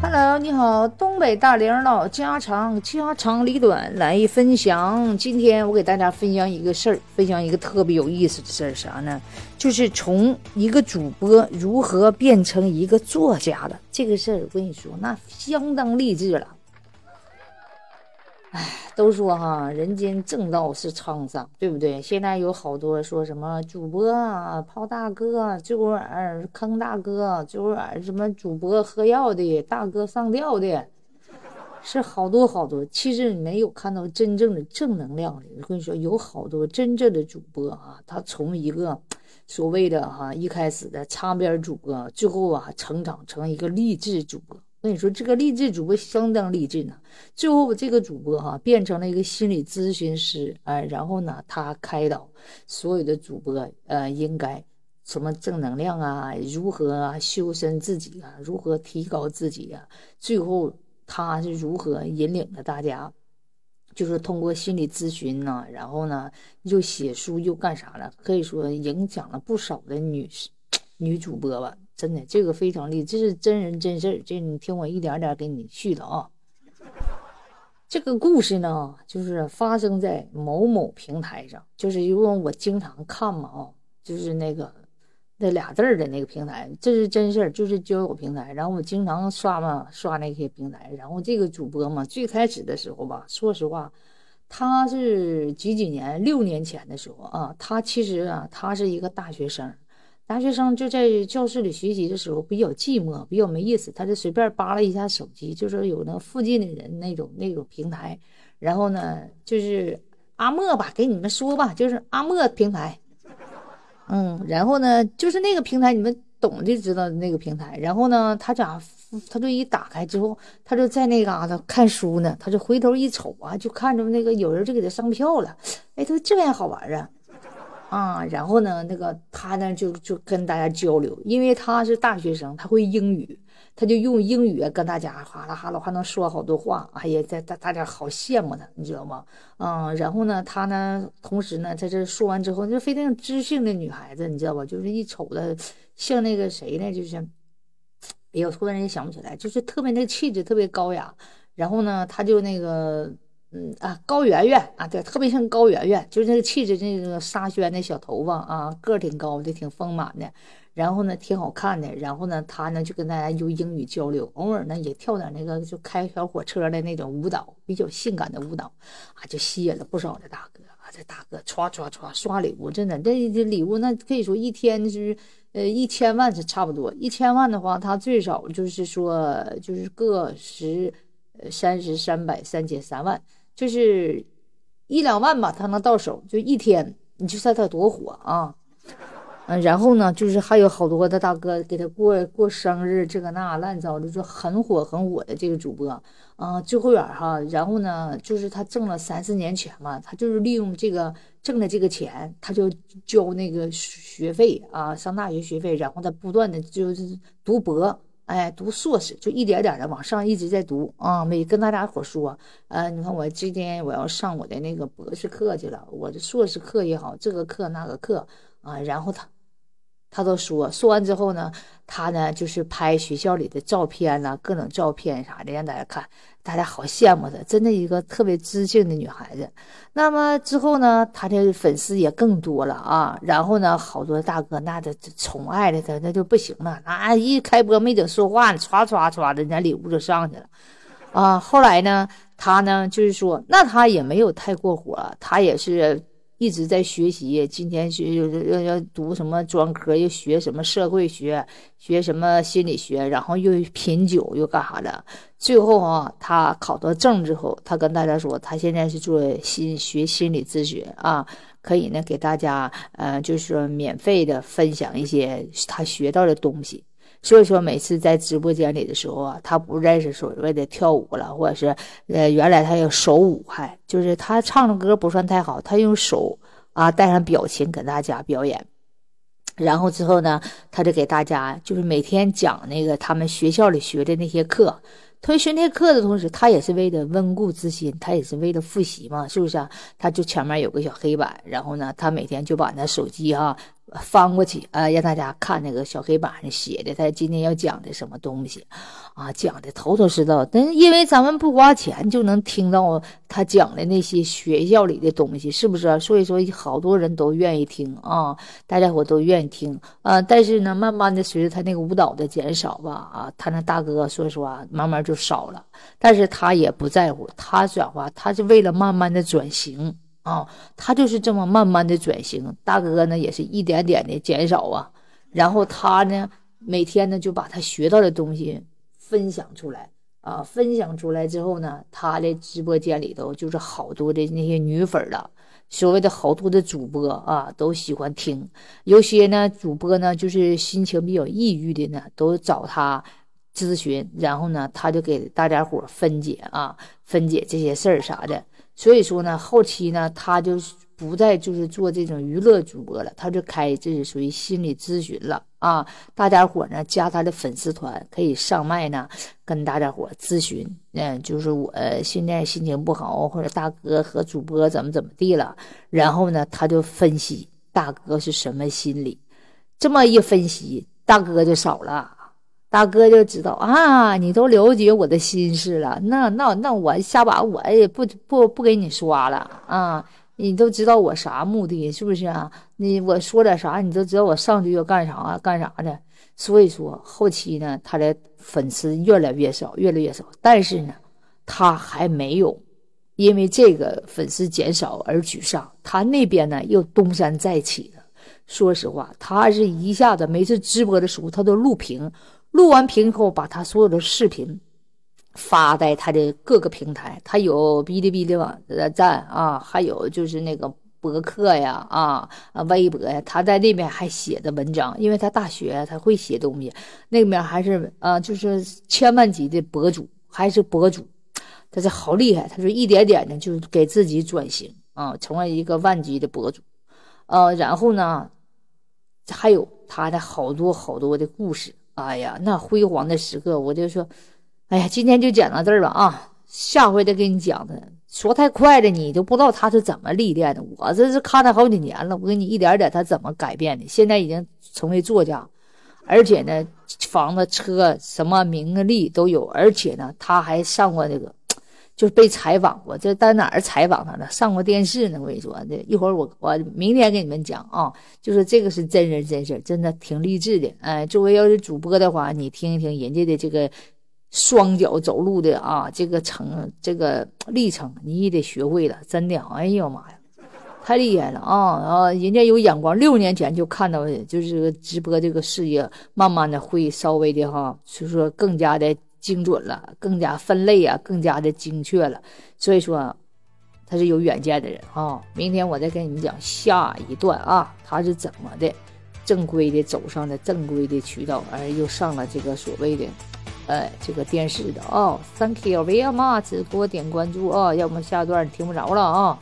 Hello，你好，东北大玲老家长，家长里短来分享。今天我给大家分享一个事儿，分享一个特别有意思的事儿，啥呢？就是从一个主播如何变成一个作家的这个事儿。我跟你说，那相当励志了。哎，都说哈，人间正道是沧桑，对不对？现在有好多说什么主播啊，泡大哥，这会儿坑大哥，这会儿什么主播喝药的，大哥上吊的，是好多好多。其实你没有看到真正的正能量的。我跟你说，有好多真正的主播啊，他从一个所谓的哈一开始的擦边主播，最后啊成长成一个励志主播。我跟你说，这个励志主播相当励志呢。最后，这个主播哈变成了一个心理咨询师，哎，然后呢，他开导所有的主播，呃，应该什么正能量啊，如何啊修身自己啊，如何提高自己啊？最后，他是如何引领着大家，就是通过心理咨询呢，然后呢，又写书又干啥了？可以说影响了不少的女、女主播吧。真的，这个非常厉害，这是真人真事儿。这你听我一点点给你续的啊。这个故事呢，就是发生在某某平台上，就是因为我经常看嘛啊，就是那个那俩字儿的那个平台，这是真事儿，就是交友平台。然后我经常刷嘛，刷那些平台。然后这个主播嘛，最开始的时候吧，说实话，他是几几年，六年前的时候啊，他其实啊，他是一个大学生。大学生就在教室里学习的时候比较寂寞，比较没意思，他就随便扒拉一下手机，就说有那附近的人那种那种平台，然后呢就是阿莫吧，给你们说吧，就是阿莫平台，嗯，然后呢就是那个平台，你们懂就知道那个平台，然后呢他咋他就一打开之后，他就在那嘎达看书呢，他就回头一瞅啊，就看着那个有人就给他上票了，哎，他说这玩意好玩啊。啊，然后呢，那个他呢就就跟大家交流，因为他是大学生，他会英语，他就用英语跟大家哈啦哈啦，还能说好多话。哎呀，在大大家好羡慕他，你知道吗？嗯，然后呢，他呢，同时呢，在这说完之后，就非常知性的女孩子，你知道吧？就是一瞅的像那个谁呢？就是，哎呦，突然也想不起来，就是特别那个气质特别高雅。然后呢，他就那个。嗯啊，高圆圆啊，对，特别像高圆圆，就是那个气质，那个沙宣的小头发啊，个儿挺高的，挺丰满的，然后呢，挺好看的，然后呢，他呢就跟大家用英语交流，偶尔呢也跳点那个就开小火车的那种舞蹈，比较性感的舞蹈，啊，就吸引了不少的大哥啊，这大哥唰唰唰刷礼物，真的，这这礼物那可以说一天是呃一千万是差不多，一千万的话，他最少就是说就是个十呃三十三百三千三万。就是一两万吧，他能到手，就一天，你就猜他多火啊！嗯，然后呢，就是还有好多的大哥给他过过生日，这个那乱糟的，就很火很火的这个主播啊，最后远哈，然后呢，就是他挣了三四年钱嘛，他就是利用这个挣的这个钱，他就交那个学费啊，上大学学费，然后他不断的就是读博。哎，读硕士就一点点的往上一直在读啊！没跟大家伙说，呃，你看我今天我要上我的那个博士课去了，我的硕士课也好，这个课那个课啊，然后他。他都说说完之后呢，他呢就是拍学校里的照片呐，各种照片啥的让大家看，大家好羡慕的，真的一个特别知性的女孩子。那么之后呢，她的粉丝也更多了啊，然后呢，好多大哥那的宠爱的她那就不行了，那一开播没等说话呢，唰唰唰的，人家礼物就上去了，啊，后来呢，她呢就是说，那她也没有太过火，她也是。一直在学习，今天学要要读什么专科，又学什么社会学，学什么心理学，然后又品酒，又干啥的。最后啊，他考到证之后，他跟大家说，他现在是做心学心理咨询啊，可以呢给大家呃，就是说免费的分享一些他学到的东西。所以说，每次在直播间里的时候啊，他不认识所谓的跳舞了，或者是呃，原来他有手舞，还就是他唱的歌不算太好，他用手啊带上表情给大家表演。然后之后呢，他就给大家就是每天讲那个他们学校里学的那些课。他学那课的同时，他也是为了温故知新，他也是为了复习嘛，是不是啊？他就前面有个小黑板，然后呢，他每天就把那手机哈。翻过去啊，让大家看那个小黑板上写的，他今天要讲的什么东西啊，讲的头头是道。但因为咱们不花钱就能听到他讲的那些学校里的东西，是不是？所以说好多人都愿意听啊，大家伙都愿意听啊。但是呢，慢慢的随着他那个舞蹈的减少吧，啊，他那大哥说实话慢慢就少了。但是他也不在乎，他转化，他是为了慢慢的转型。啊，他就是这么慢慢的转型，大哥呢也是一点点的减少啊，然后他呢每天呢就把他学到的东西分享出来啊，分享出来之后呢，他的直播间里头就是好多的那些女粉了，所谓的好多的主播啊都喜欢听，有些呢主播呢就是心情比较抑郁的呢，都找他咨询，然后呢他就给大家伙分解啊，分解这些事儿啥的。所以说呢，后期呢，他就不再就是做这种娱乐主播了，他就开这是属于心理咨询了啊。大家伙呢加他的粉丝团，可以上麦呢，跟大家伙咨询。嗯，就是我现在心情不好，或者大哥和主播怎么怎么地了，然后呢，他就分析大哥是什么心理，这么一分析，大哥就少了。大哥就知道啊，你都了解我的心事了，那那那我下把我也不不不给你刷了啊，你都知道我啥目的，是不是啊？你我说点啥，你都知道我上去要干啥干啥的。所以说后期呢，他的粉丝越来越少，越来越少，但是呢，他还没有因为这个粉丝减少而沮丧，他那边呢又东山再起了。说实话，他是一下子每次直播的时候，他都录屏。录完屏以后，把他所有的视频发在他的各个平台，他有哔哩哔哩网站啊，还有就是那个博客呀，啊微博呀，他在那边还写的文章，因为他大学他会写东西，那边还是啊就是千万级的博主，还是博主，他是好厉害，他说一点点的就给自己转型啊，成为一个万级的博主，呃，然后呢，还有他的好多好多的故事。哎呀，那辉煌的时刻，我就说，哎呀，今天就讲到这儿吧啊，下回再给你讲的。说太快了，你都不知道他是怎么历练的。我这是看他好几年了，我给你一点点他怎么改变的。现在已经成为作家，而且呢，房子、车什么名利都有，而且呢，他还上过那个。就被采访过，这在哪儿采访他呢？上过电视呢。我跟你说，这一会儿我我明天给你们讲啊，就是这个是真人真事，真的挺励志的。哎，作为要是主播的话，你听一听人家的这个双脚走路的啊，这个程这个历程，你也得学会了。真的，哎呦妈呀，太厉害了啊！然后人家有眼光，六年前就看到，就是直播这个事业，慢慢的会稍微的哈，就是说更加的。精准了，更加分类啊，更加的精确了。所以说，他是有远见的人啊。明天我再跟你们讲下一段啊，他是怎么的正规的走上了正规的渠道，而又上了这个所谓的，呃，这个电视的哦。Thank you very much，给我点关注啊，要么下段听不着了啊。